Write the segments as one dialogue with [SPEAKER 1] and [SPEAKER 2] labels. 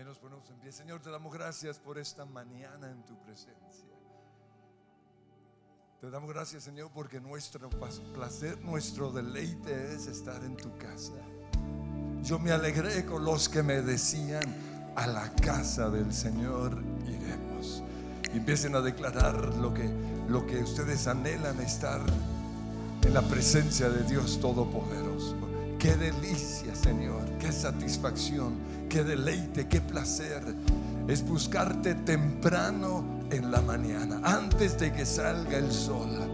[SPEAKER 1] Amén. Ponemos en pie. Señor, te damos gracias por esta mañana en tu presencia. Te damos gracias, Señor, porque nuestro placer, nuestro deleite es estar en tu casa. Yo me alegré con los que me decían, a la casa del Señor iremos. Empiecen a declarar lo que, lo que ustedes anhelan estar en la presencia de Dios Todopoderoso. Qué delicia, Señor, qué satisfacción, qué deleite, qué placer es buscarte temprano en la mañana, antes de que salga el sol.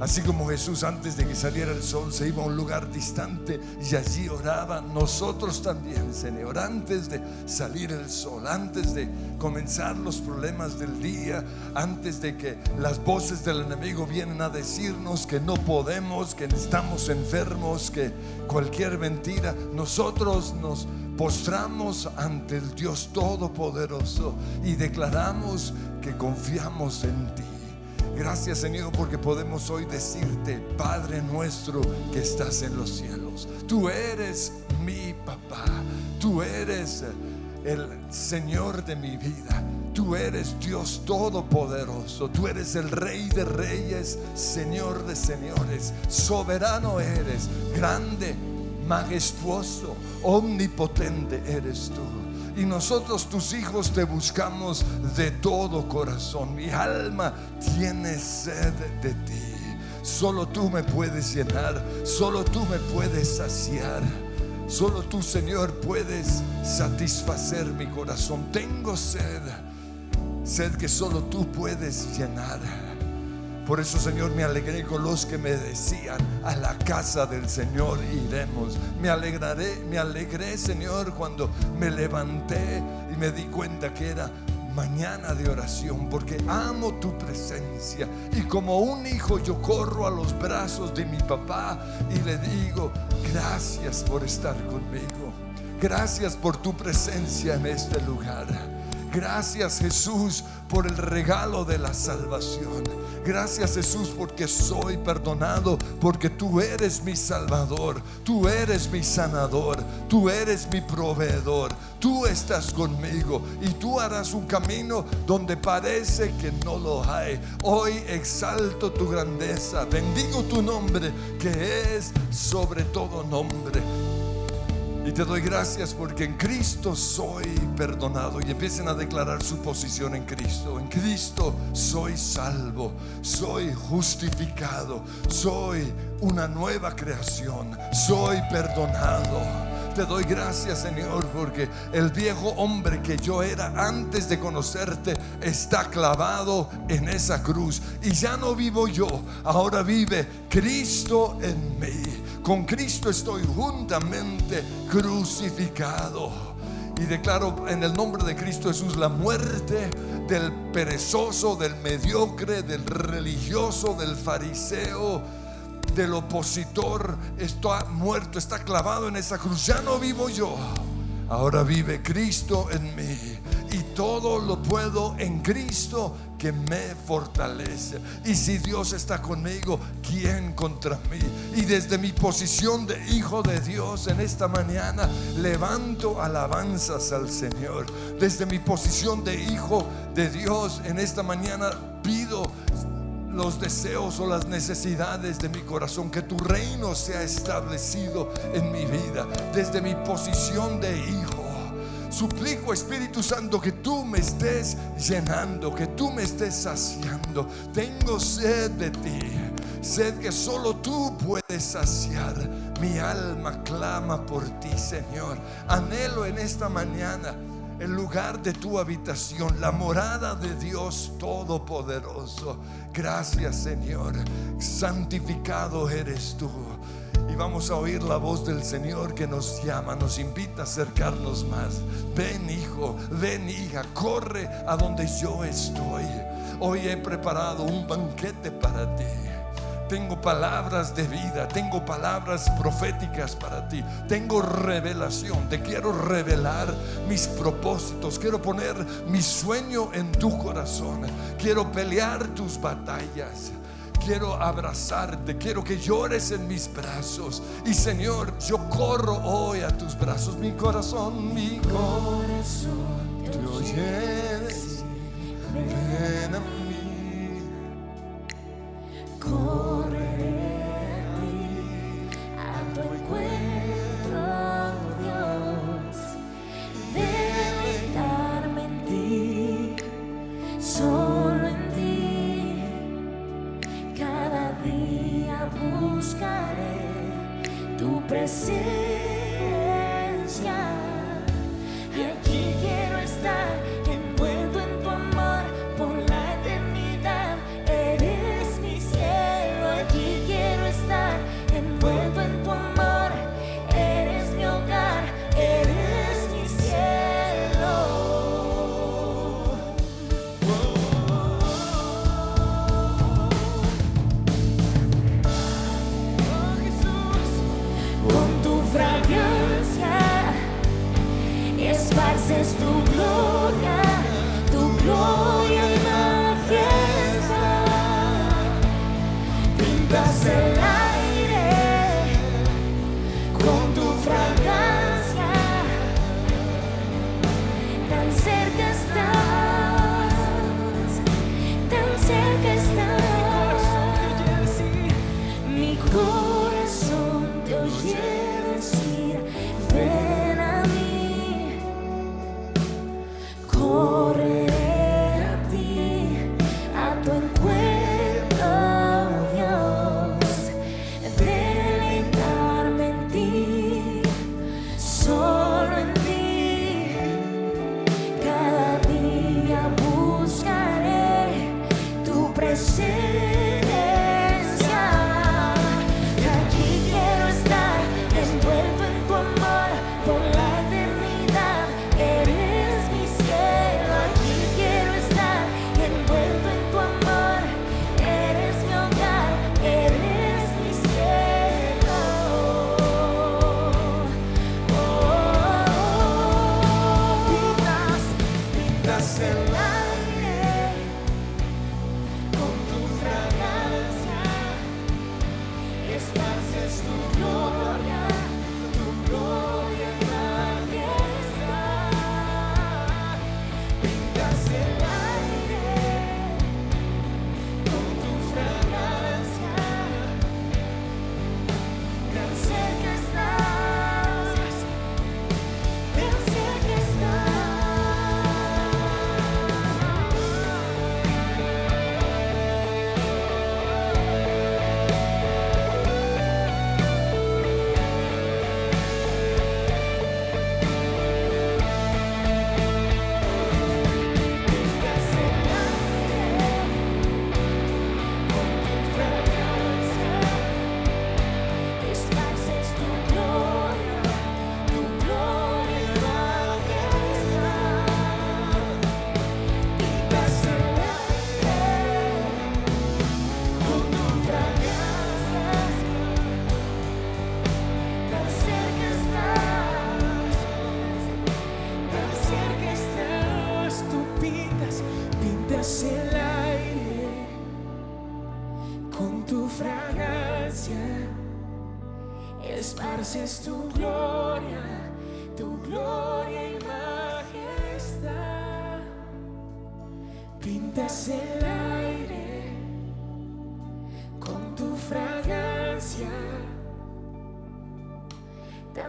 [SPEAKER 1] Así como Jesús antes de que saliera el sol se iba a un lugar distante y allí oraba, nosotros también, Señor, antes de salir el sol, antes de comenzar los problemas del día, antes de que las voces del enemigo vienen a decirnos que no podemos, que estamos enfermos, que cualquier mentira, nosotros nos postramos ante el Dios Todopoderoso y declaramos que confiamos en ti. Gracias Señor porque podemos hoy decirte, Padre nuestro que estás en los cielos, tú eres mi papá, tú eres el Señor de mi vida. Tú eres Dios todopoderoso, tú eres el Rey de reyes, Señor de señores, soberano eres, grande, majestuoso, omnipotente eres tú. Y nosotros tus hijos te buscamos de todo corazón. Mi alma tiene sed de ti. Solo tú me puedes llenar, solo tú me puedes saciar. Solo tú, Señor, puedes satisfacer mi corazón. Tengo sed, sed que solo tú puedes llenar. Por eso, Señor, me alegré con los que me decían, a la casa del Señor iremos. Me alegraré, me alegré, Señor, cuando me levanté y me di cuenta que era mañana de oración, porque amo tu presencia. Y como un hijo yo corro a los brazos de mi papá y le digo, gracias por estar conmigo. Gracias por tu presencia en este lugar. Gracias Jesús por el regalo de la salvación. Gracias Jesús porque soy perdonado, porque tú eres mi salvador, tú eres mi sanador, tú eres mi proveedor, tú estás conmigo y tú harás un camino donde parece que no lo hay. Hoy exalto tu grandeza, bendigo tu nombre que es sobre todo nombre. Y te doy gracias porque en Cristo soy perdonado. Y empiecen a declarar su posición en Cristo. En Cristo soy salvo, soy justificado, soy una nueva creación, soy perdonado. Te doy gracias, Señor, porque el viejo hombre que yo era antes de conocerte está clavado en esa cruz. Y ya no vivo yo, ahora vive Cristo en mí. Con Cristo estoy juntamente crucificado. Y declaro en el nombre de Cristo Jesús la muerte del perezoso, del mediocre, del religioso, del fariseo, del opositor. Está muerto, está clavado en esa cruz. Ya no vivo yo. Ahora vive Cristo en mí. Y todo lo puedo en Cristo que me fortalece. Y si Dios está conmigo, ¿quién contra mí? Y desde mi posición de hijo de Dios en esta mañana, levanto alabanzas al Señor. Desde mi posición de hijo de Dios en esta mañana, pido los deseos o las necesidades de mi corazón, que tu reino sea establecido en mi vida, desde mi posición de hijo Suplico, Espíritu Santo, que tú me estés llenando, que tú me estés saciando. Tengo sed de ti, sed que solo tú puedes saciar. Mi alma clama por ti, Señor. Anhelo en esta mañana el lugar de tu habitación, la morada de Dios Todopoderoso. Gracias, Señor. Santificado eres tú y vamos a oír la voz del Señor que nos llama, nos invita a acercarnos más. Ven hijo, ven hija, corre a donde yo estoy. Hoy he preparado un banquete para ti. Tengo palabras de vida, tengo palabras proféticas para ti, tengo revelación, te quiero revelar mis propósitos, quiero poner mi sueño en tu corazón, quiero pelear tus batallas quiero abrazarte, quiero que llores en mis brazos. Y Señor, yo corro hoy a tus brazos, mi corazón, mi corazón te oye decir, ven a mí.
[SPEAKER 2] Correré tu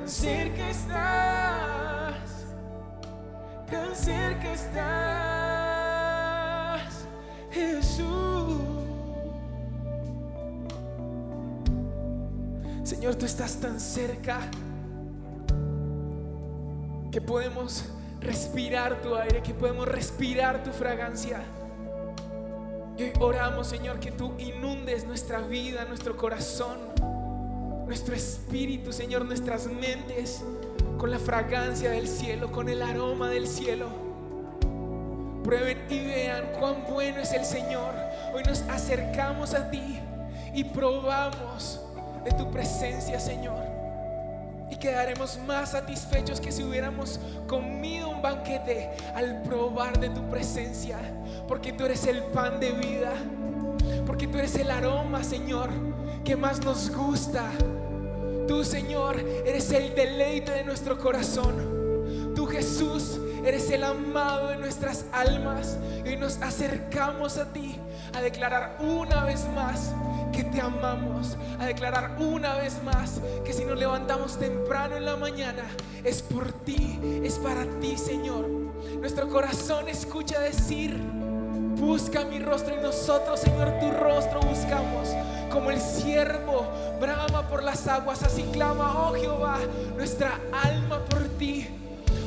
[SPEAKER 2] Tan cerca estás, tan cerca estás, Jesús.
[SPEAKER 3] Señor, tú estás tan cerca que podemos respirar tu aire, que podemos respirar tu fragancia. Y hoy oramos, Señor, que tú inundes nuestra vida, nuestro corazón, nuestro espíritu, Señor, nuestras mentes con la fragancia del cielo, con el aroma del cielo. Prueben y vean cuán bueno es el Señor. Hoy nos acercamos a ti y probamos de tu presencia, Señor. Y quedaremos más satisfechos que si hubiéramos comido un banquete al probar de tu presencia. Porque tú eres el pan de vida. porque tú eres el aroma, Señor, que más nos gusta. Tú, Señor, eres el deleite de nuestro corazón. Tú, Jesús, eres el amado de nuestras almas. Y nos acercamos a ti a declarar una vez más que te amamos, a declarar una vez más que si nos levantamos temprano en la mañana es por ti, es para ti, Señor. Nuestro corazón escucha decir, busca mi rostro y nosotros, Señor, tu rostro buscamos. Como el siervo brama por las aguas, así clama, oh Jehová, nuestra alma por ti.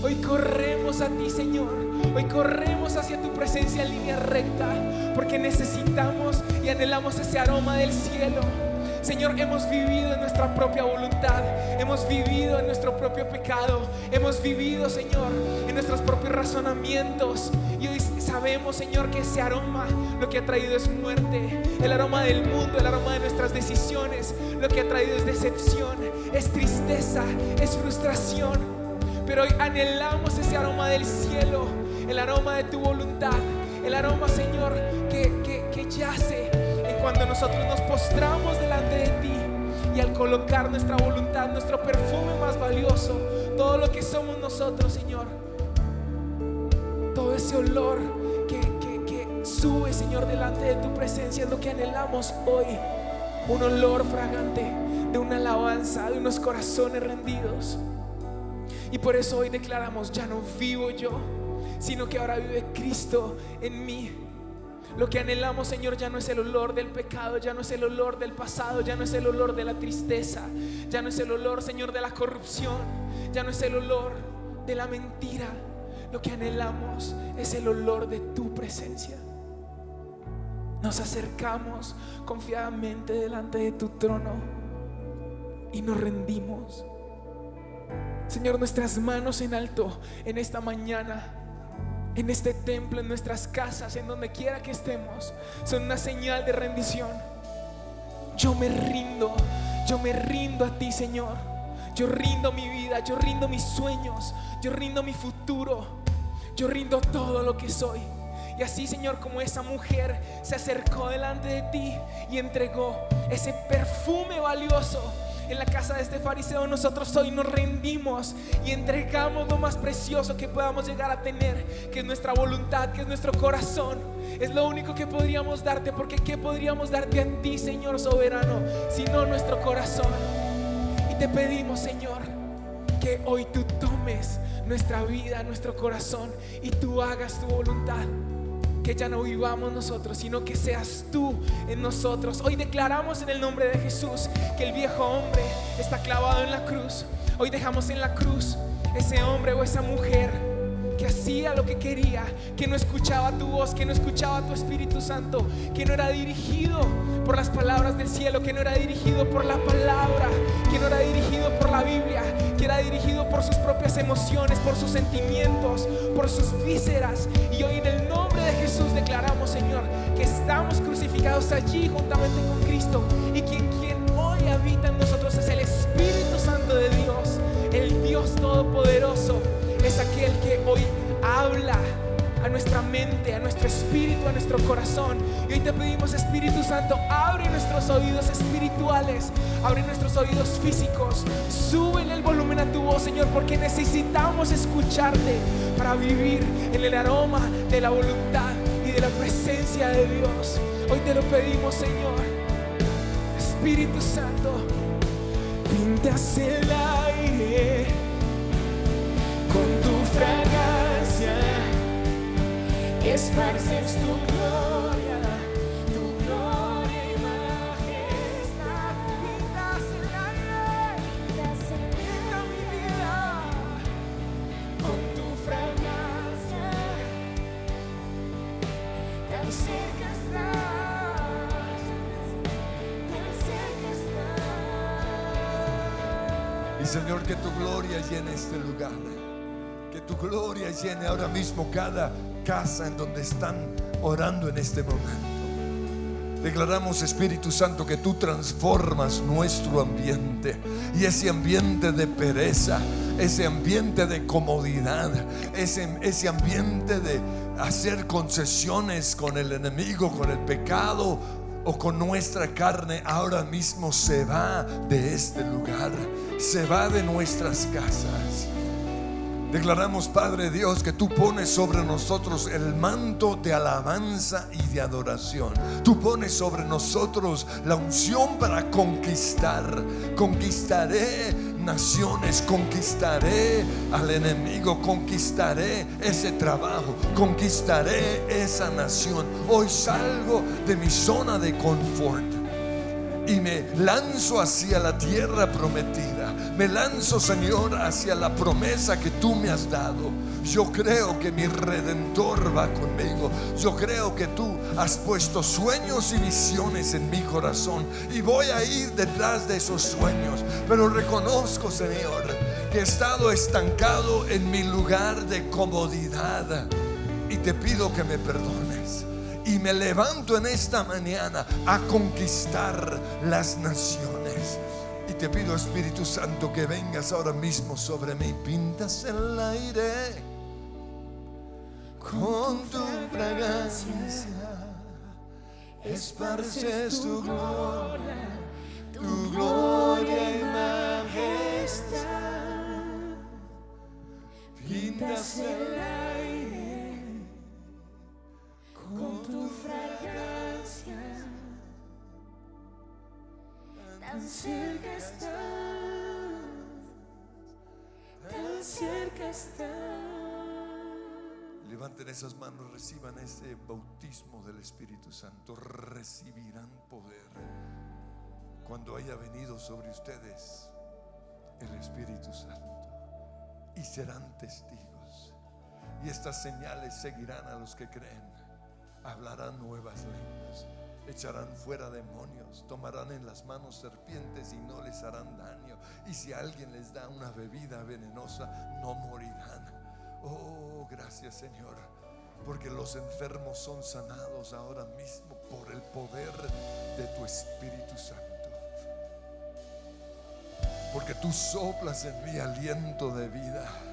[SPEAKER 3] Hoy corremos a ti, Señor. Hoy corremos hacia tu presencia en línea recta, porque necesitamos y anhelamos ese aroma del cielo. Señor, hemos vivido en nuestra propia voluntad, hemos vivido en nuestro propio pecado, hemos vivido, Señor, en nuestros propios razonamientos. Y hoy sabemos, Señor, que ese aroma lo que ha traído es muerte, el aroma del mundo, el aroma de nuestras decisiones, lo que ha traído es decepción, es tristeza, es frustración. Pero hoy anhelamos ese aroma del cielo, el aroma de tu voluntad, el aroma, Señor, que, que, que yace cuando nosotros nos postramos delante de ti y al colocar nuestra voluntad, nuestro perfume más valioso, todo lo que somos nosotros, Señor, todo ese olor que, que, sube, Señor, delante de tu presencia es lo que anhelamos hoy. Un olor fragante de una alabanza, de unos corazones rendidos. Y por eso hoy declaramos, ya no vivo yo, sino que ahora vive Cristo en mí. Lo que anhelamos, Señor, ya no es el olor del pecado, ya no es el olor del pasado, ya no es el olor de la tristeza, ya no es el olor, Señor, de la corrupción, ya no es el olor de la mentira. Lo que anhelamos es el olor de tu presencia. Nos acercamos confiadamente delante de tu trono y nos rendimos. Señor, nuestras manos en alto en esta mañana, en este templo, en nuestras casas, en donde quiera que estemos, son una señal de rendición. Yo me rindo, yo me rindo a ti, Señor. Yo rindo mi vida, yo rindo mis sueños, yo rindo mi futuro, yo rindo todo lo que soy. Y así, Señor, como esa mujer se acercó delante de ti y entregó ese perfume valioso en la casa de este fariseo, nosotros hoy nos rendimos y entregamos lo más precioso que podamos llegar a tener, que es nuestra voluntad, que es nuestro corazón. Es lo único que podríamos darte, porque ¿qué podríamos darte a ti, Señor soberano, sino nuestro corazón? Y te pedimos, Señor, que hoy tú tomes nuestra vida, nuestro corazón y tú hagas tu voluntad que ya no vivamos nosotros, sino que seas tú en nosotros. Hoy declaramos en el nombre de Jesús que el viejo hombre está clavado en la cruz. Hoy dejamos en la cruz ese hombre o esa mujer que hacía lo que quería, que no escuchaba tu voz, que no escuchaba tu Espíritu Santo, que no era dirigido por las palabras del cielo, que no era dirigido por la palabra, que no era dirigido por la Biblia, que era dirigido por sus propias emociones, por sus sentimientos, por sus vísceras. Y hoy en el crucificados allí juntamente con Cristo y que quien hoy habita en nosotros es el Espíritu Santo de Dios, el Dios Todopoderoso, es aquel que hoy habla a nuestra mente, a nuestro espíritu, a nuestro corazón. Y hoy te pedimos, Espíritu Santo, abre nuestros oídos espirituales, abre nuestros oídos físicos, súbele el volumen a tu voz, Señor, porque necesitamos escucharte para vivir en el aroma de la voluntad y de la presencia de Dios. Hoy te lo pedimos, Señor. Espíritu Santo, pintas el aire con tu fragancia esparces tu gloria,
[SPEAKER 1] llene este lugar. Que tu gloria llene ahora mismo cada casa en donde están orando en este momento. Declaramos, Espíritu Santo, que tú transformas nuestro ambiente y ese ambiente de pereza, ese ambiente de comodidad, ese, ese ambiente de hacer concesiones con el enemigo, con el pecado o con nuestra carne ahora mismo se va de este lugar, se va de nuestras casas. Declaramos, Padre Dios, que tú pones sobre nosotros el manto de alabanza y de adoración. Tú pones sobre nosotros la unción para conquistar. Conquistaré naciones, conquistaré al enemigo, conquistaré ese trabajo, conquistaré esa nación. Hoy salgo de mi zona de confort y me lanzo hacia la tierra prometida. Me lanzo, Señor, hacia la promesa que tú me has dado. Yo creo que mi redentor va conmigo. Yo creo que tú has puesto sueños y visiones en mi corazón y voy a ir detrás de esos sueños. Pero reconozco, Señor, que he estado estancado en mi lugar de comodidad y te pido que me perdones y me levanto en esta mañana a conquistar las naciones. Te pido, Espíritu Santo, que vengas ahora mismo sobre mí. Pintas el aire con tu fragancia. Esparces tu gloria, tu gloria y majestad. Pintas el aire
[SPEAKER 2] con tu fragancia. Tan cerca estás, tan cerca estás.
[SPEAKER 1] Levanten esas manos, reciban ese bautismo del Espíritu Santo, recibirán poder cuando haya venido sobre ustedes el Espíritu Santo y serán testigos. Y estas señales seguirán a los que creen hablarán nuevas lenguas, echarán fuera demonios, tomarán en las manos serpientes y no les harán daño. Y si alguien les da una bebida venenosa, no morirán. Oh, gracias Señor, porque los enfermos son sanados ahora mismo por el poder de tu Espíritu Santo. Porque tú soplas en mi aliento de vida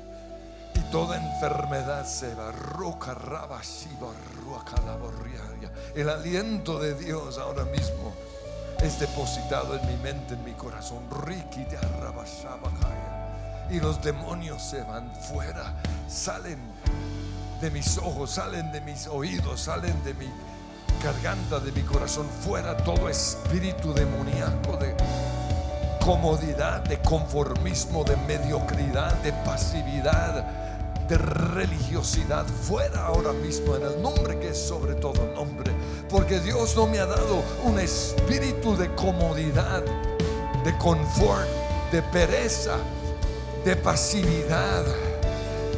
[SPEAKER 1] toda enfermedad se va. El aliento de Dios ahora mismo es depositado en mi mente, en mi corazón. Y los demonios se van fuera, salen de mis ojos, salen de mis oídos, salen de mi garganta, de mi corazón. Fuera todo espíritu demoníaco de comodidad, de conformismo, de mediocridad, de pasividad de religiosidad fuera ahora mismo en el nombre que es sobre todo nombre. Porque Dios no me ha dado un espíritu de comodidad, de confort, de pereza, de pasividad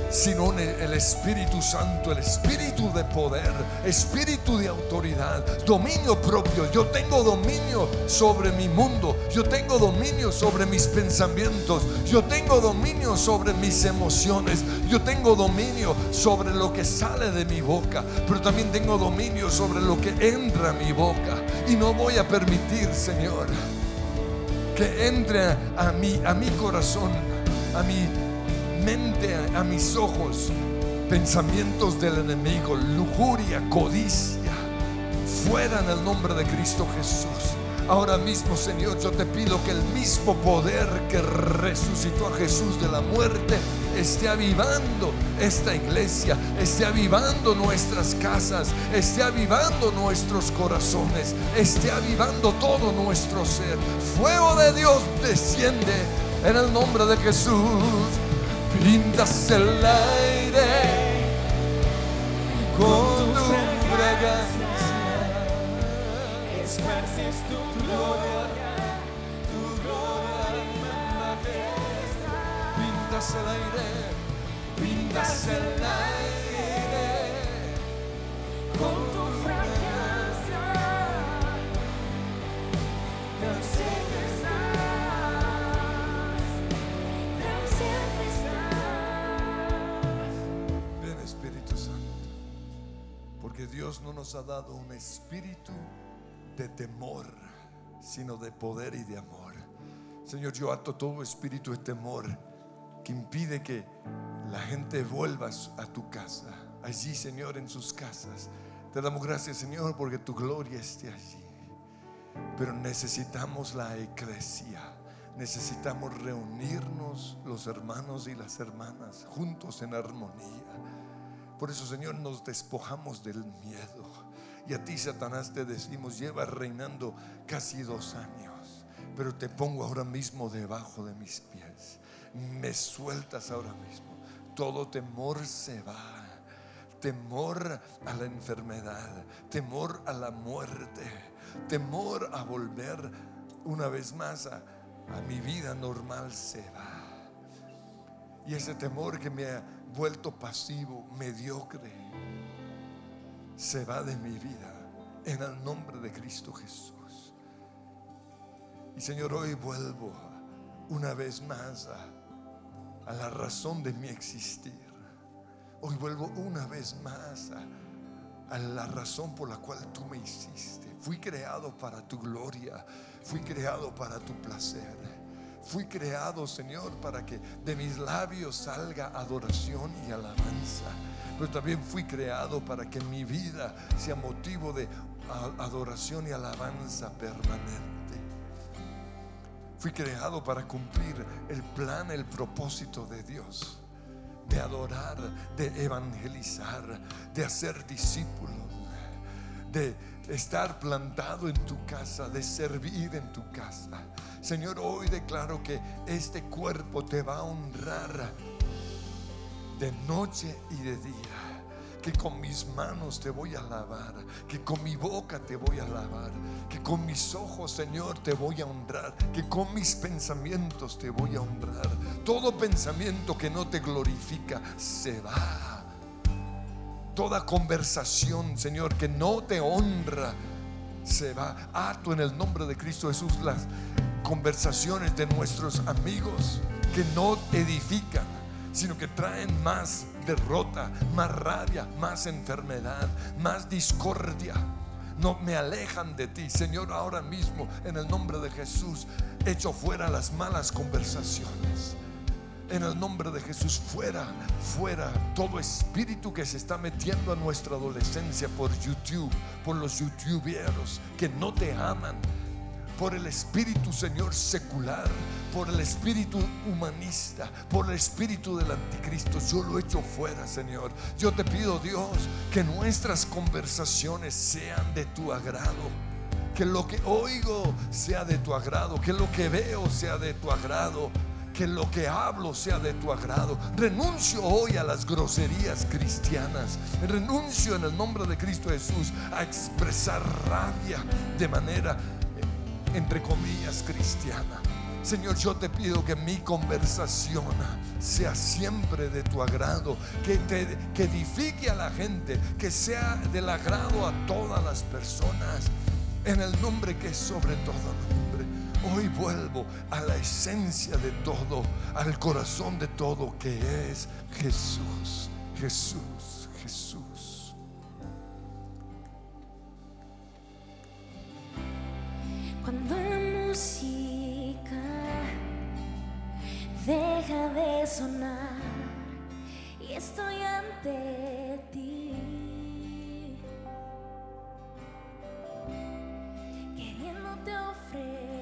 [SPEAKER 1] sino el Espíritu Santo, el Espíritu de poder, Espíritu de autoridad, dominio propio. Yo tengo dominio sobre mi mundo, yo tengo dominio sobre mis pensamientos, yo tengo dominio sobre mis emociones, yo tengo dominio sobre lo que sale de mi boca, pero también tengo dominio sobre lo que entra a mi boca. Y no voy a permitir, Señor, que entre a mí, a mi corazón, a mi mente a mis ojos pensamientos del enemigo, lujuria, codicia, fuera en el nombre de Cristo Jesús. Ahora mismo, Señor, yo te pido que el mismo poder que resucitó a Jesús de la muerte esté avivando esta iglesia, esté avivando nuestras casas, esté avivando nuestros corazones, esté avivando todo nuestro ser. Fuego de Dios desciende en el nombre de Jesús pintas el aire con tu fragancia,
[SPEAKER 2] esparces tu gloria, tu gloria y majestad.
[SPEAKER 1] pintas el aire, pintas el aire
[SPEAKER 2] Con
[SPEAKER 1] porque Dios no nos ha dado un espíritu de temor, sino de poder y de amor. Señor, yo ato todo espíritu de temor que impide que la gente vuelva a tu casa. Allí, Señor, en sus casas. Te damos gracias, Señor, porque tu gloria esté allí. Pero necesitamos la eclesia. Necesitamos reunirnos los hermanos y las hermanas juntos en armonía. Por eso, Señor, nos despojamos del miedo. Y a ti, Satanás, te decimos, lleva reinando casi dos años. Pero te pongo ahora mismo debajo de mis pies. Me sueltas ahora mismo. Todo temor se va. Temor a la enfermedad. Temor a la muerte. Temor a volver una vez más a, mi vida normal se va. Y ese temor que me vuelto pasivo, mediocre, se va de mi vida en el nombre de Cristo Jesús. Y Señor, hoy vuelvo una vez más a, la razón de mi existir. Hoy vuelvo una vez más a, a la razón por la cual tú me hiciste. Fui creado para tu gloria, fui creado para tu placer. Fui creado, Señor, para que de mis labios salga adoración y alabanza. Pero también fui creado para que mi vida sea motivo de adoración y alabanza permanente. Fui creado para cumplir el plan, el propósito de Dios. De adorar, de evangelizar, de hacer discípulos de estar plantado en tu casa, de servir en tu casa. Señor, hoy declaro que este cuerpo te va a honrar de noche y de día. Que con mis manos te voy a alabar, que con mi boca te voy a alabar, que con mis ojos, Señor, te voy a honrar, que con mis pensamientos te voy a honrar. Todo pensamiento que no te glorifica se va toda conversación, Señor, que no te honra, se va. Ato en el nombre de Cristo Jesús las conversaciones de nuestros amigos que no edifican, sino que traen más derrota, más rabia, más enfermedad, más discordia. No me alejan de ti, Señor, ahora mismo en el nombre de Jesús, echo fuera las malas conversaciones. En el nombre de Jesús, fuera, fuera todo espíritu que se está metiendo a nuestra adolescencia por YouTube, por los youtuberos que no te aman, por el espíritu, Señor, secular, por el espíritu humanista, por el espíritu del anticristo. Yo lo echo fuera, Señor. Yo te pido, Dios, que nuestras conversaciones sean de tu agrado. Que lo que oigo sea de tu agrado, que lo que veo sea de tu agrado que lo que hablo sea de tu agrado. Renuncio hoy a las groserías cristianas. Renuncio en el nombre de Cristo Jesús a expresar rabia de manera, eh, entre comillas, cristiana. Señor, yo te pido que mi conversación sea siempre de tu agrado, que, te, que edifique a la gente, que sea del agrado a todas las personas, en el nombre que es sobre todo. Hoy vuelvo a la esencia de todo, al corazón de todo que es Jesús, Jesús, Jesús.
[SPEAKER 2] Cuando la música deja de sonar y estoy ante ti, queriéndote ofrecer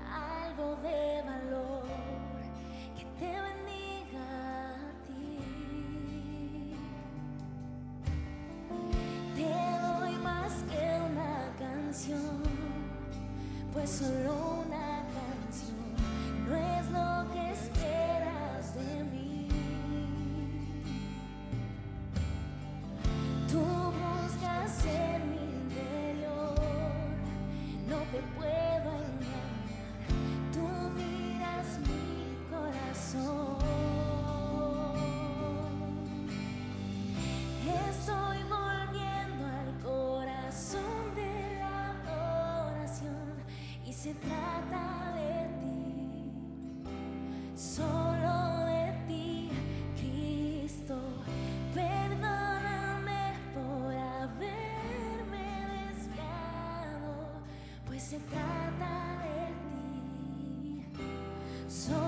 [SPEAKER 2] algo de valor que te bendiga a ti. Te doy más que una canción, pues solo una canción no es lo que esperas de mí. Tú buscas en interior, no te puedo engañar. Tú miras mi corazón. Estoy volviendo al corazón de la oración y se Se
[SPEAKER 1] So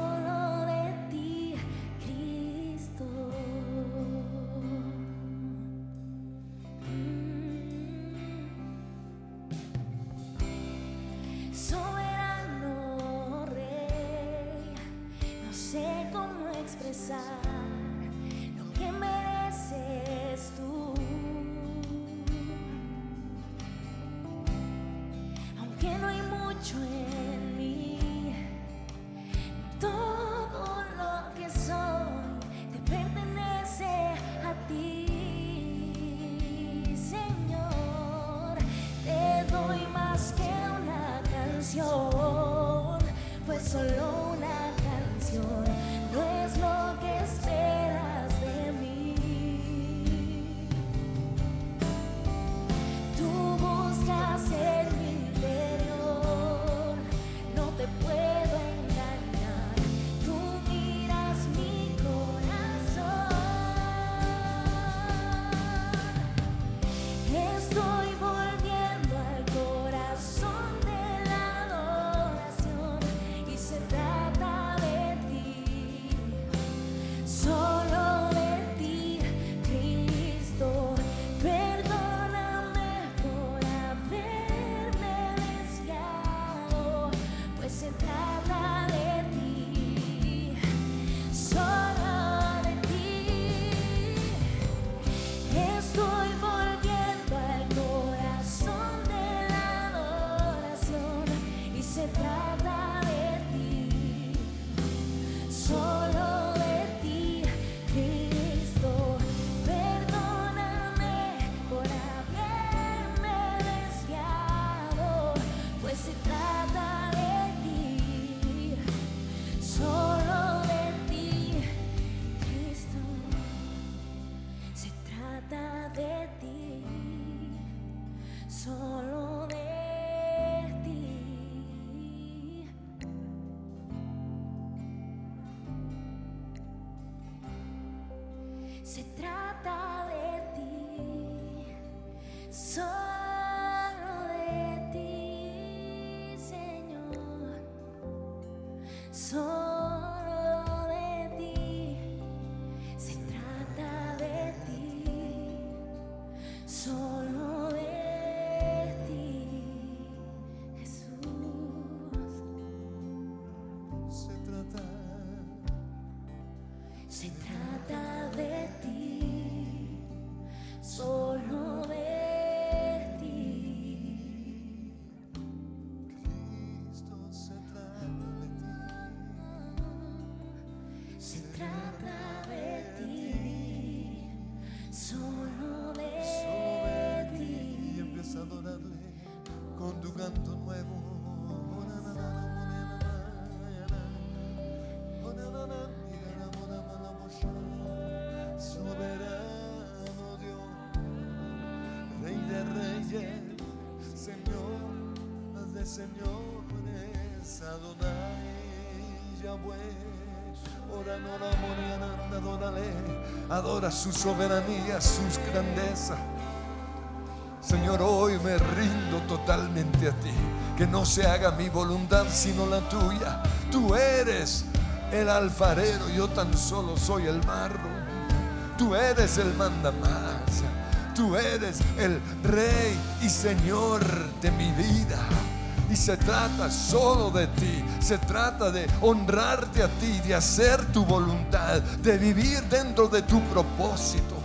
[SPEAKER 1] adora su soberanía, sus grandezas. Señor, hoy me rindo totalmente a ti. Que no se haga mi voluntad sino la tuya. Tú eres el alfarero, yo tan solo soy el barro. Tú eres el mandamás. Tú eres el rey y señor de mi vida. Y se trata solo de ti. Se trata de honrarte a ti, de hacer tu voluntad, de vivir dentro de tu propósito.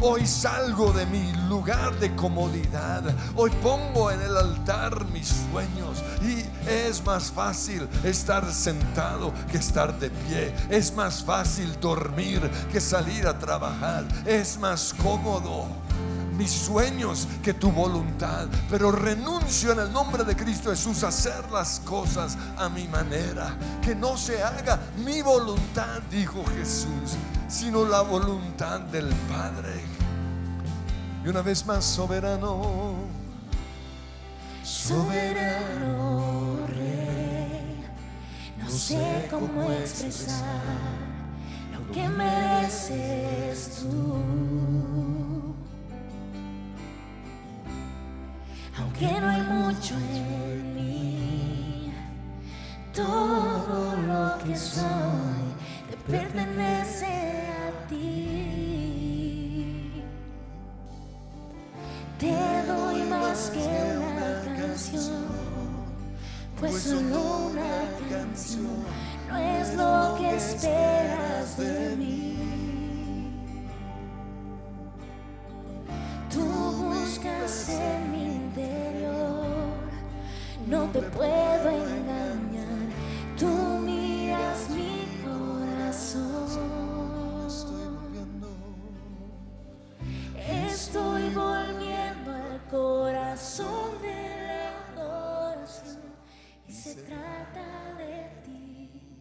[SPEAKER 1] Hoy salgo de mi lugar de comodidad. Hoy pongo en el altar mis sueños. Y es más fácil estar sentado que estar de pie. Es más fácil dormir que salir a trabajar. Es más cómodo mis sueños que tu voluntad. Pero renuncio en el nombre de Cristo Jesús a hacer las cosas a mi manera. Que no se haga mi voluntad, dijo Jesús, sino la voluntad del Padre. Y una vez más, soberano,
[SPEAKER 2] Soberano Rey, no sé cómo expresar lo que mereces tú. Aunque no hay mucho en mí, todo lo que soy te pertenece a ti. Te doy más que una canción, pues solo una canción no es lo que esperas de mí. Tú buscas en mi no te puedo engañar. Tú miras mi corazón.
[SPEAKER 1] estoy viendo.
[SPEAKER 2] Estoy volviendo al corazón de la adoración y se trata de ti,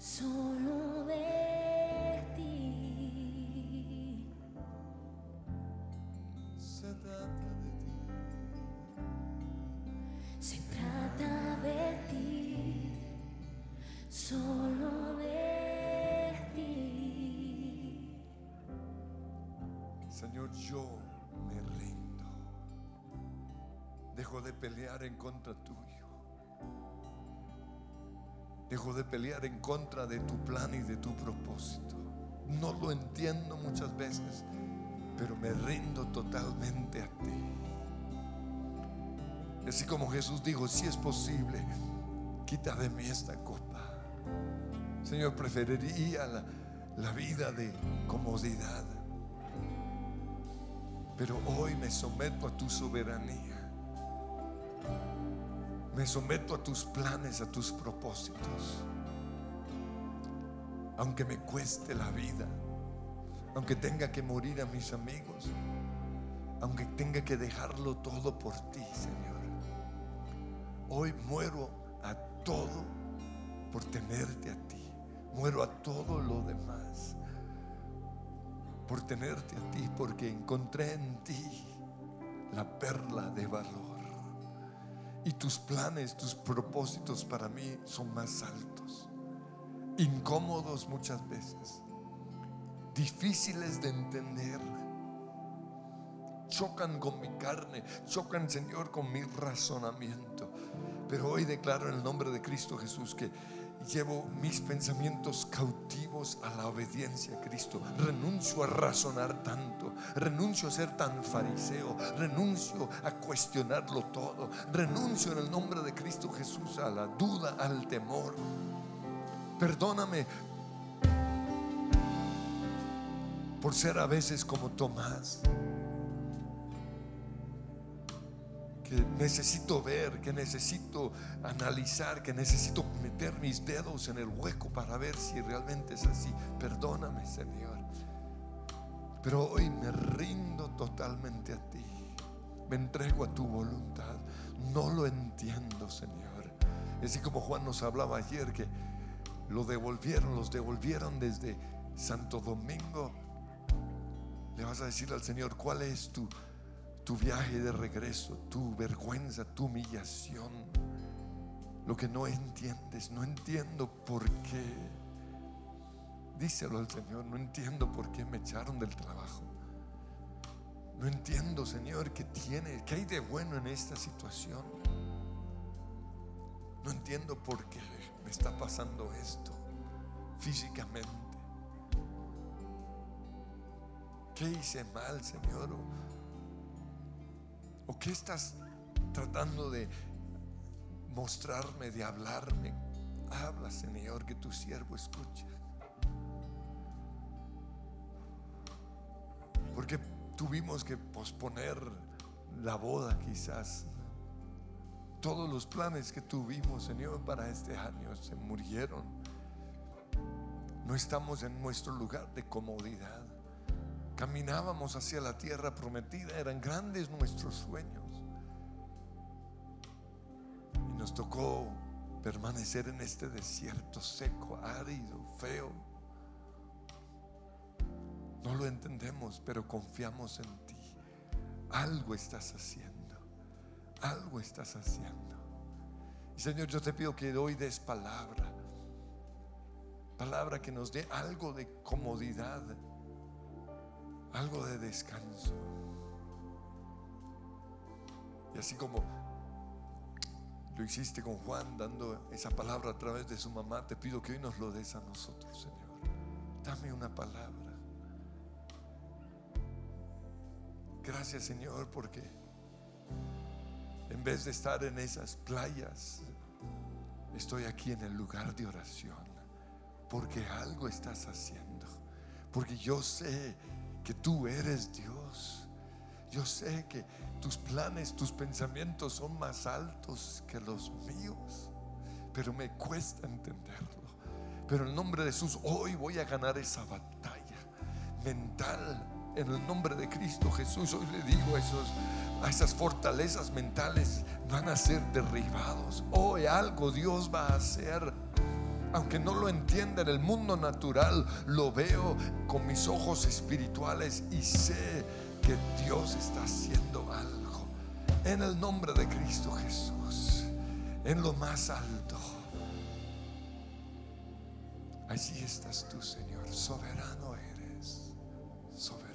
[SPEAKER 2] Solo de ti. Se trata de ti.
[SPEAKER 1] Se trata de ti.
[SPEAKER 2] Solo de ti.
[SPEAKER 1] Señor, yo me rindo. Dejo de pelear en contra tuyo. Dejo de pelear en contra de tu plan y de tu propósito. No lo entiendo muchas veces, pero me rindo totalmente a ti. Así como Jesús dijo, si es posible, quita de mí esta copa. Señor, preferiría la, la vida de comodidad. Pero hoy me someto a tu soberanía. Me someto a tus planes, a tus propósitos. Aunque me cueste la vida, aunque tenga que morir a mis amigos, aunque tenga que dejarlo todo por ti, Señor. Hoy muero a todo por tenerte a ti. Muero a todo lo demás por tenerte a ti, porque encontré en ti la perla de valor. Y tus planes, tus propósitos para mí son más altos, incómodos muchas veces, difíciles de entender. Chocan con mi carne, chocan, Señor, con mi razonamiento. Pero hoy declaro en el nombre de Cristo Jesús que llevo mis pensamientos cautivos a la obediencia a Cristo. Renuncio a razonar tanto, renuncio a ser tan fariseo, renuncio a cuestionarlo todo, renuncio en el nombre de Cristo Jesús a la duda, al temor. Perdóname por ser a veces como Tomás. Que necesito ver, que necesito analizar, que necesito meter mis dedos en el hueco para ver si realmente es así. Perdóname, Señor. Pero hoy me rindo totalmente a ti. Me entrego a tu voluntad. No lo entiendo, Señor. Así como Juan nos hablaba ayer que lo devolvieron, los devolvieron desde Santo Domingo. Le vas a decir al Señor, ¿cuál es tu tu viaje de regreso, tu vergüenza, tu humillación, lo que no entiendes, no entiendo por qué. Díselo al Señor, no entiendo por qué me echaron del trabajo. No entiendo, Señor, qué tiene, qué hay de bueno en esta situación. No entiendo por qué me está pasando esto físicamente. ¿Qué hice mal, Señor? ¿O qué estás tratando de mostrarme, de hablarme? Habla, Señor, que tu siervo escucha. Porque tuvimos que posponer la boda quizás. Todos los planes que tuvimos, Señor, para este año se murieron. No estamos en nuestro lugar de comodidad. Caminábamos hacia la tierra prometida, eran grandes nuestros sueños. Y nos tocó permanecer en este desierto seco, árido, feo. No lo entendemos, pero confiamos en ti. Algo estás haciendo. Algo estás haciendo. Y Señor, yo te pido que hoy des palabra. Palabra que nos dé algo de comodidad algo de descanso. Y así como lo hiciste con Juan dando esa palabra a través de su mamá, te pido que hoy nos lo des a nosotros, Señor. Dame una palabra. Gracias, Señor, porque en vez de estar en esas playas, estoy aquí en el lugar de oración, porque algo estás haciendo, porque yo sé que tú eres Dios. Yo sé que tus planes, tus pensamientos son más altos que los míos, pero me cuesta entenderlo. Pero en el nombre de Jesús, hoy voy a ganar esa batalla mental. En el nombre de Cristo Jesús, hoy le digo a, esos, a esas fortalezas mentales van a ser derribados. Hoy algo Dios va a hacer aunque no lo entienda en el mundo natural, lo veo con mis ojos espirituales y sé que Dios está haciendo algo. En el nombre de Cristo Jesús, en lo más alto. Allí estás tú, Señor. Soberano eres. Soberano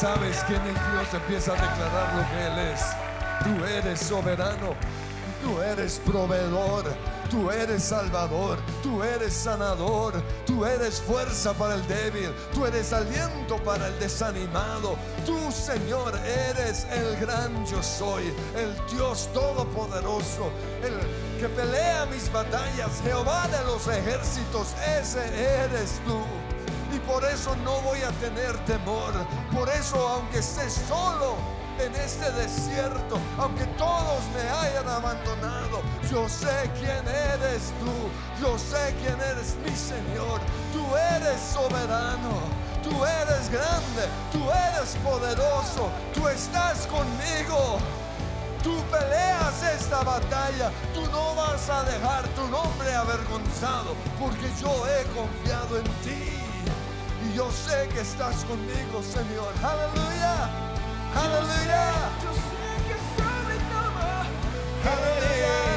[SPEAKER 1] sabes quién es Dios, empieza a declarar lo que Él es. Tú eres soberano, tú eres proveedor, tú eres salvador, tú eres sanador, tú eres fuerza para el débil, tú eres aliento para el desanimado. Tú, Señor, eres el gran yo soy, el Dios todopoderoso, el que pelea mis batallas, Jehová de los ejércitos, ese eres tú. Por eso no voy a tener temor. Por eso, aunque esté solo en este desierto, aunque todos me hayan abandonado, yo sé quién eres tú. Yo sé quién eres mi Señor. Tú eres soberano. Tú eres grande. Tú eres poderoso. Tú estás conmigo. Tú peleas esta batalla, tú no vas a dejar tu nombre avergonzado, porque yo he confiado en ti. Yo sé que estás conmigo, Señor. Aleluya. Aleluya.
[SPEAKER 3] Yo sé que sobre todo
[SPEAKER 1] Aleluya.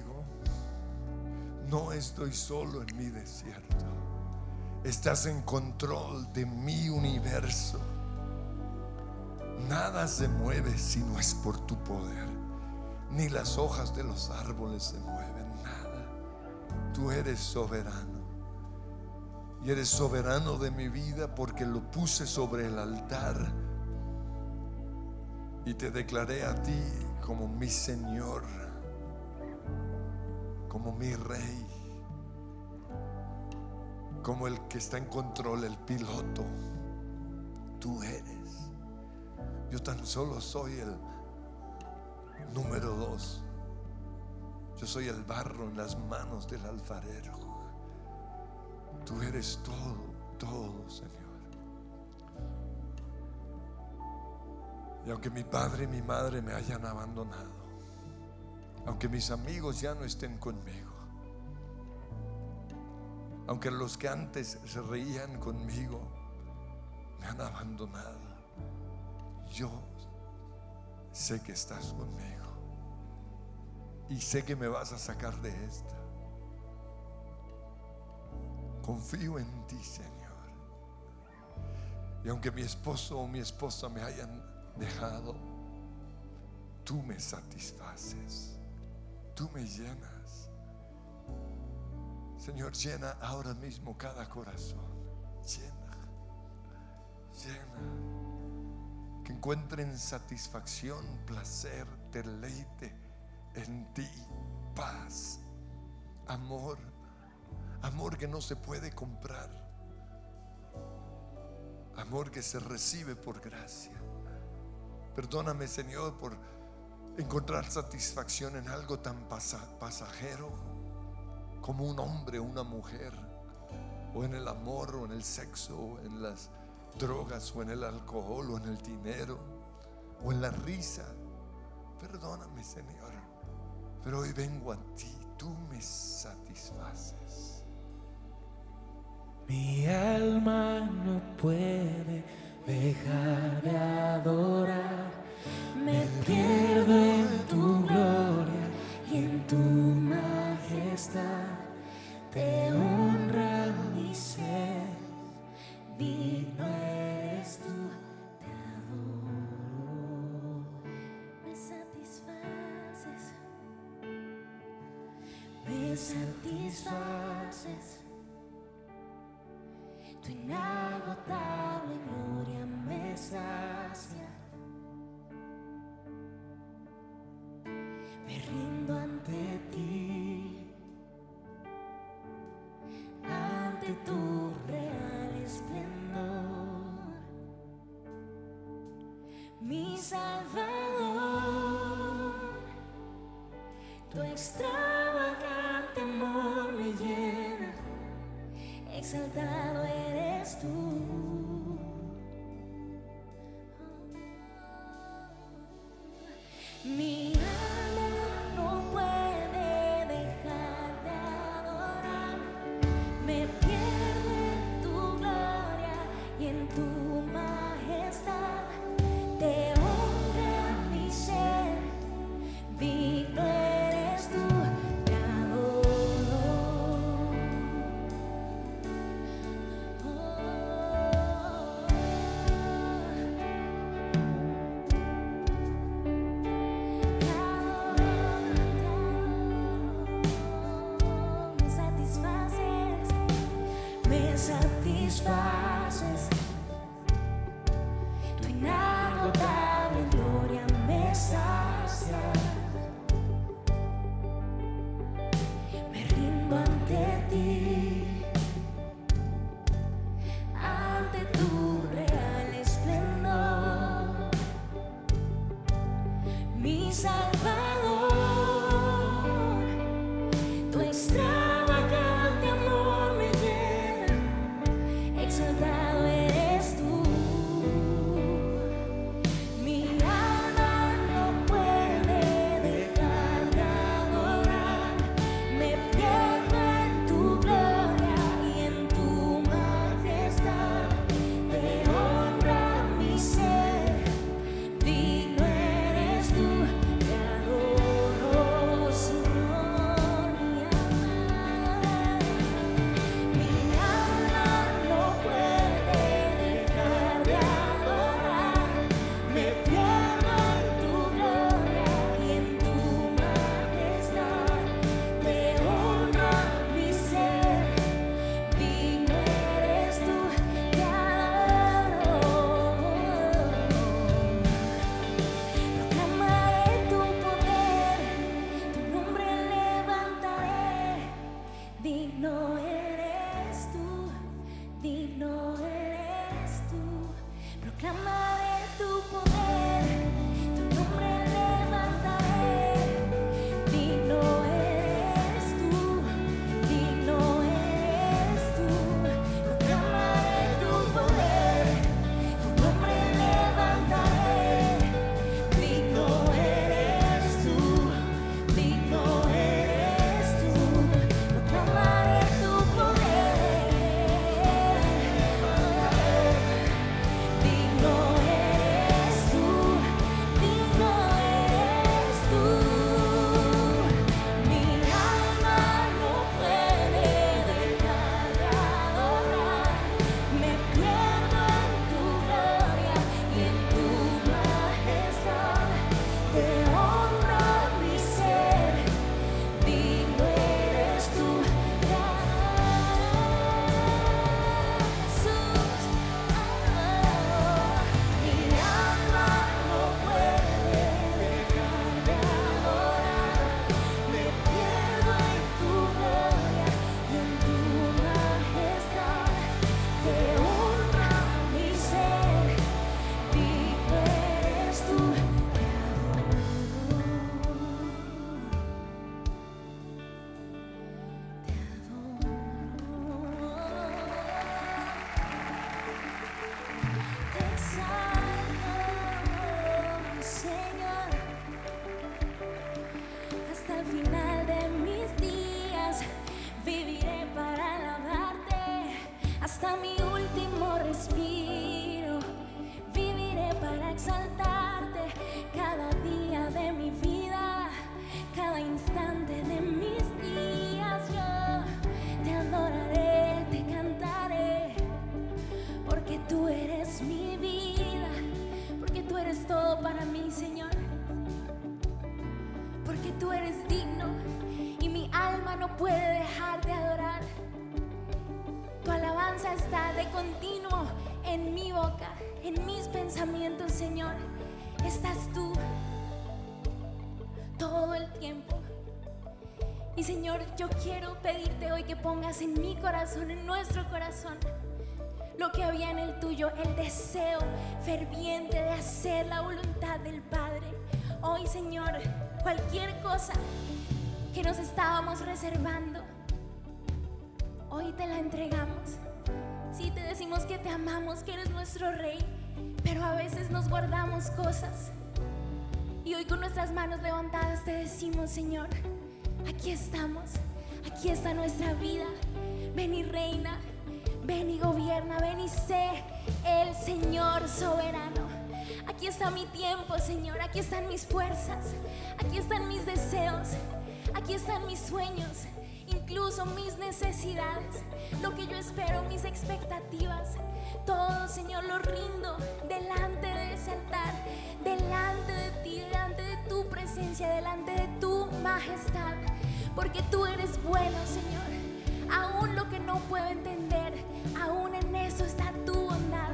[SPEAKER 1] Conmigo. No estoy solo en mi desierto. Estás en control de mi universo. Nada se mueve si no es por tu poder. Ni las hojas de los árboles se mueven. Nada. Tú eres soberano. Y eres soberano de mi vida porque lo puse sobre el altar y te declaré a ti como mi Señor, como mi Rey, como el que está en control, el piloto. Tú eres. Yo tan solo soy el número dos. Yo soy el barro en las manos del alfarero. Tú eres todo, todo, Señor. Y aunque mi padre y mi madre me hayan abandonado, aunque mis amigos ya no estén conmigo, aunque los que antes se reían conmigo me han abandonado, yo sé que estás conmigo y sé que me vas a sacar de esta. Confío en ti, Señor. Y aunque mi esposo o mi esposa me hayan dejado, tú me satisfaces, tú me llenas. Señor, llena ahora mismo cada corazón, llena, llena. Que encuentren satisfacción, placer, deleite en ti, paz, amor, amor que no se puede comprar, amor que se recibe por gracia. Perdóname, Señor, por encontrar satisfacción en algo tan pasa- pasajero como un hombre o una mujer, o en el amor, o en el sexo, o en las drogas, o en el alcohol, o en el dinero, o en la risa. Perdóname, Señor, pero hoy vengo a ti, tú me satisfaces.
[SPEAKER 3] Mi alma no puede dejar de adorar.
[SPEAKER 2] Me pierdo en tu gloria y en tu majestad. Te honra mi ser, digno eres tú, te adoro. Me satisfaces, me satisfaces. Tu inagotable gloria me sacia. Me rindo ante ti, ante tu real esplendor, mi Salvador. Tu extravagante amor me llena, exaltado eres tú. Mi puede dejar de adorar. Tu alabanza está de continuo en mi boca, en mis pensamientos, Señor. Estás tú todo el tiempo. Y Señor, yo quiero pedirte hoy que pongas en mi corazón, en nuestro corazón, lo que había en el tuyo, el deseo ferviente de hacer la voluntad del Padre. Hoy, Señor, cualquier cosa que nos estábamos reservando, hoy te la entregamos. Sí, te decimos que te amamos, que eres nuestro Rey, pero a veces nos guardamos cosas. Y hoy con nuestras manos levantadas te decimos, Señor, aquí estamos, aquí está nuestra vida. Ven y reina, ven y gobierna, ven y sé el Señor soberano. Aquí está mi tiempo, Señor, aquí están mis fuerzas, aquí están mis deseos, Aquí están mis sueños, incluso mis necesidades, lo que yo espero, mis expectativas. Todo, Señor, lo rindo delante de ese altar, delante de ti, delante de tu presencia, delante de tu majestad. Porque tú eres bueno, Señor. Aún lo que no puedo entender, aún en eso está tu bondad.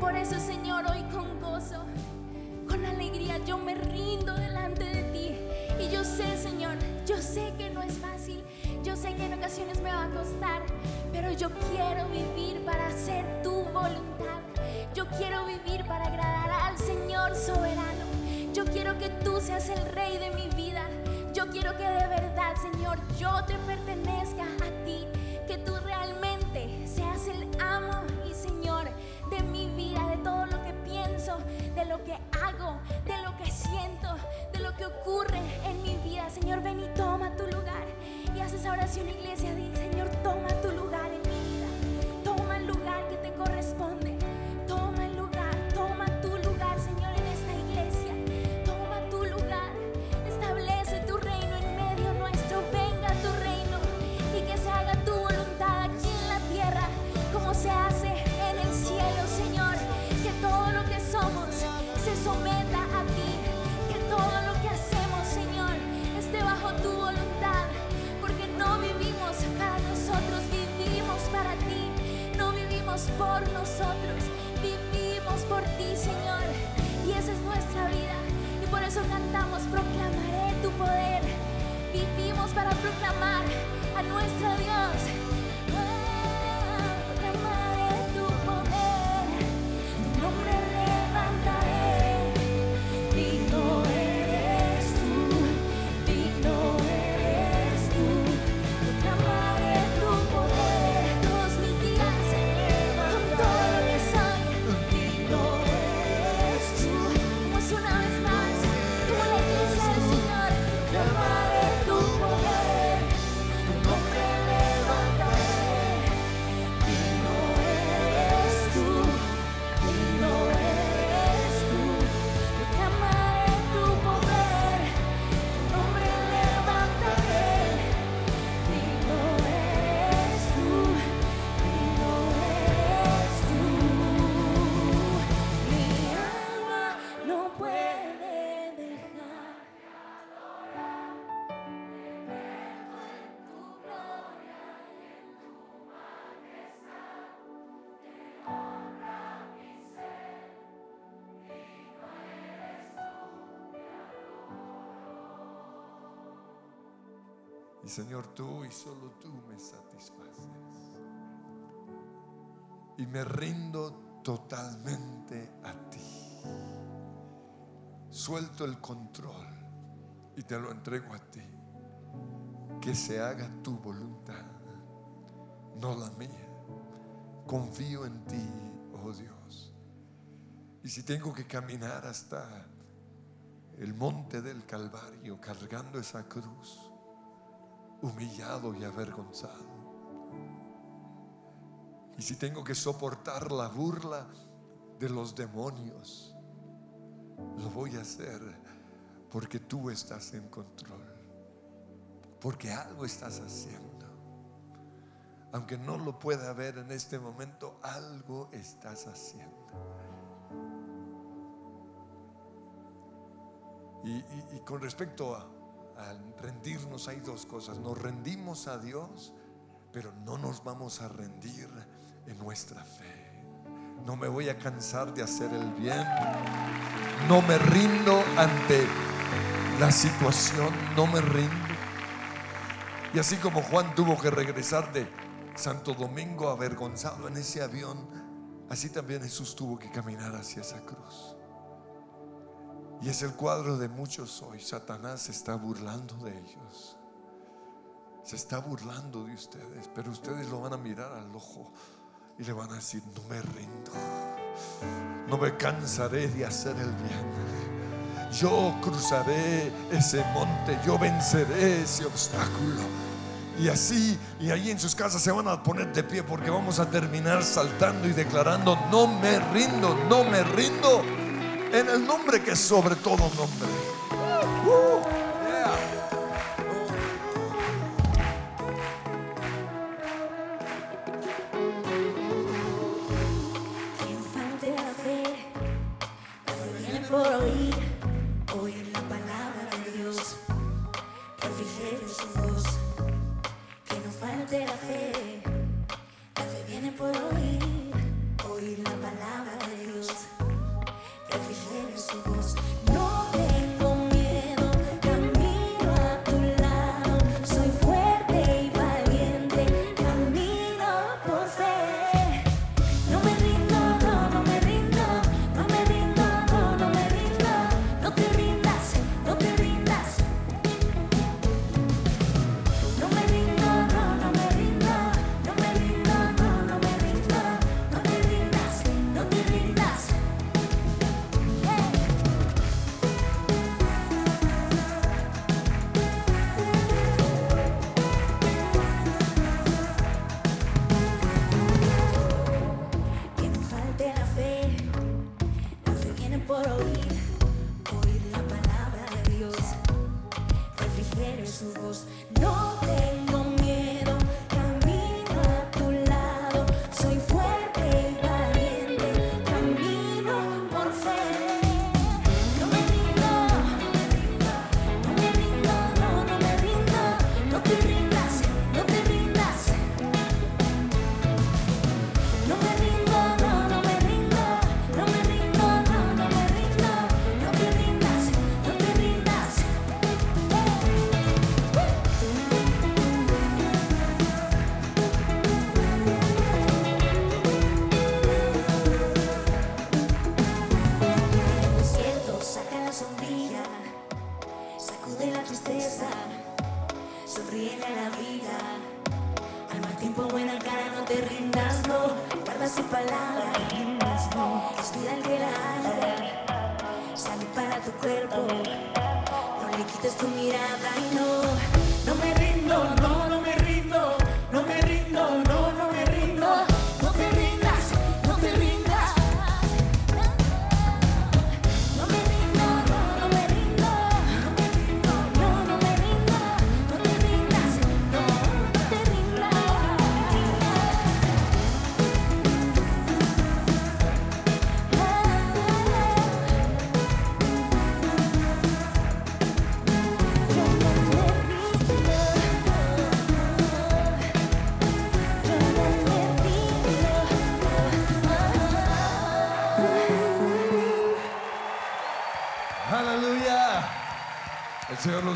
[SPEAKER 2] Por eso, Señor, hoy con gozo, con alegría, yo me rindo delante de ti sé que no es fácil, yo sé que en ocasiones me va a costar, pero yo quiero vivir para hacer tu voluntad. Yo quiero vivir para agradar al Señor soberano. Yo quiero que tú seas el rey de mi vida. Yo quiero que de verdad, Señor, yo te pertenezca a ti. Que tú realmente seas el amo y Señor de mi vida, de todo lo que pienso, de lo que hago, de lo que siento, que ocurre en mi vida. Señor, ven y toma tu lugar. Y haz esa oración, iglesia. Di, Señor, toma tu lugar en mi vida. Toma el lugar que te corresponde. Por nosotros, vivimos por ti, Señor. Y esa es nuestra vida. Y por eso cantamos, proclamaré tu poder. Vivimos para proclamar a nuestro Dios.
[SPEAKER 1] Y Señor, tú y solo tú me satisfaces. Y me rindo totalmente a ti. Suelto el control y te lo entrego a ti. Que se haga tu voluntad, no la mía. Confío en ti, oh Dios. Y si tengo que caminar hasta el monte del Calvario cargando esa cruz, humillado y avergonzado. Y si tengo que soportar la burla de los demonios, lo voy a hacer porque tú estás en control, porque algo estás haciendo. Aunque no lo pueda ver en este momento, algo estás haciendo. Y, con respecto a, al rendirnos hay dos cosas. Nos rendimos a Dios, pero no nos vamos a rendir en nuestra fe. No me voy a cansar de hacer el bien. No me rindo ante la situación. No me rindo. Y así como Juan tuvo que regresar de Santo Domingo avergonzado en ese avión, así también Jesús tuvo que caminar hacia esa cruz. Y es el cuadro de muchos hoy. Satanás se está burlando de ellos. Se está burlando de ustedes, pero ustedes lo van a mirar al ojo y le van a decir, no me rindo. No me cansaré de hacer el bien. Yo cruzaré ese monte, yo venceré ese obstáculo. Y así, y ahí en sus casas se van a poner de pie porque vamos a terminar saltando y declarando, no me rindo, no me rindo, en el nombre que es sobre todo nombre. Uh,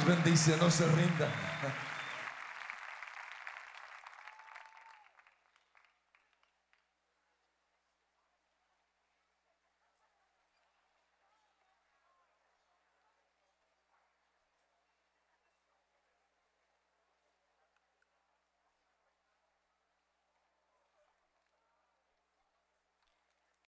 [SPEAKER 1] bendice, no se rindan.